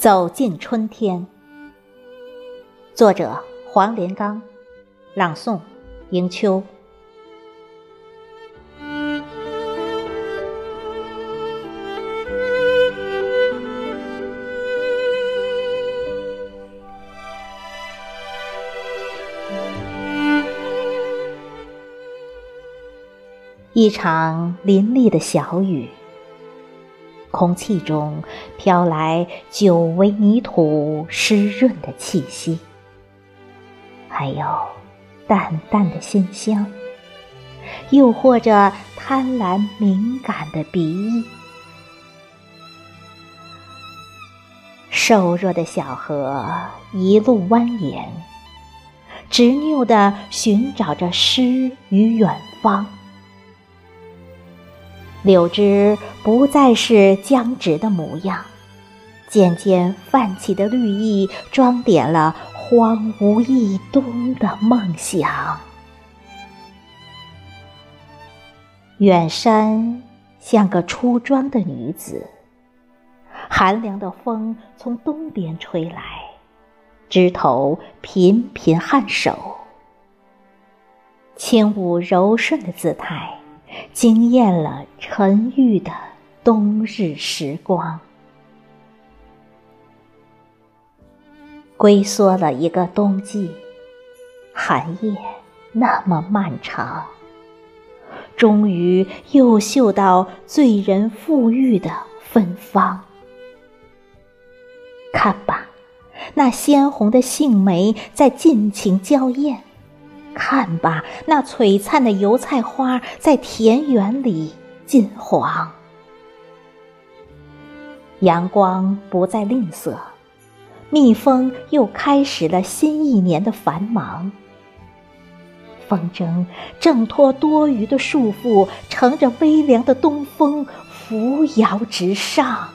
走进春天。作者：黄连刚，朗诵：迎秋。一场淋漓的小雨。空气中飘来久违泥土湿润的气息，还有淡淡的馨香，诱惑着贪婪敏感的鼻翼。瘦弱的小河一路蜿蜒，执拗地寻找着诗与远方。柳枝不再是僵直的模样，渐渐泛起的绿意装点了荒芜一冬的梦想。远山像个出庄的女子，寒凉的风从东边吹来，枝头频频颔首，轻舞柔顺的姿态。惊艳了沉郁的冬日时光，龟缩了一个冬季，寒夜那么漫长，终于又嗅到醉人馥郁的芬芳。看吧，那鲜红的杏梅在尽情娇艳。看吧，那璀璨的油菜花在田园里金黄。阳光不再吝啬，蜜蜂又开始了新一年的繁忙。风筝挣脱多余的束缚，乘着微凉的东风扶摇直上，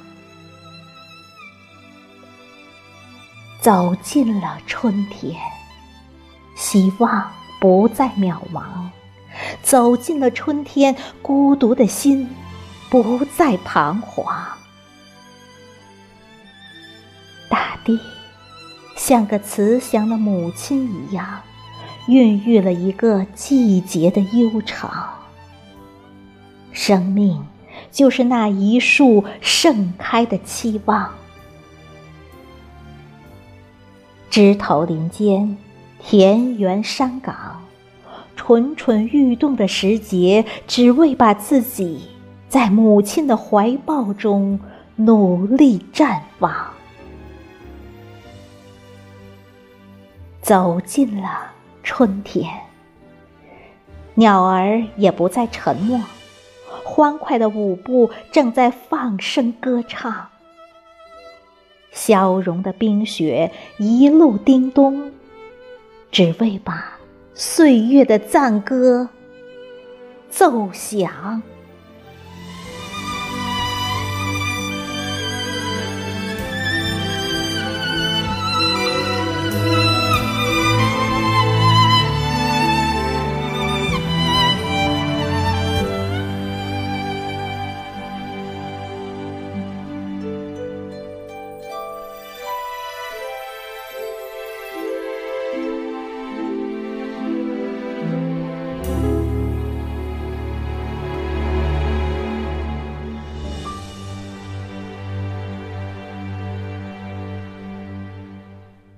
走进了春天。希望。不再渺茫，走进了春天，孤独的心不再彷徨。大地像个慈祥的母亲一样，孕育了一个季节的悠长。生命就是那一束盛开的期望，枝头林间。田园山岗，蠢蠢欲动的时节，只为把自己在母亲的怀抱中努力绽放。走进了春天，鸟儿也不再沉默，欢快的舞步正在放声歌唱。消融的冰雪一路叮咚。只为把岁月的赞歌奏响。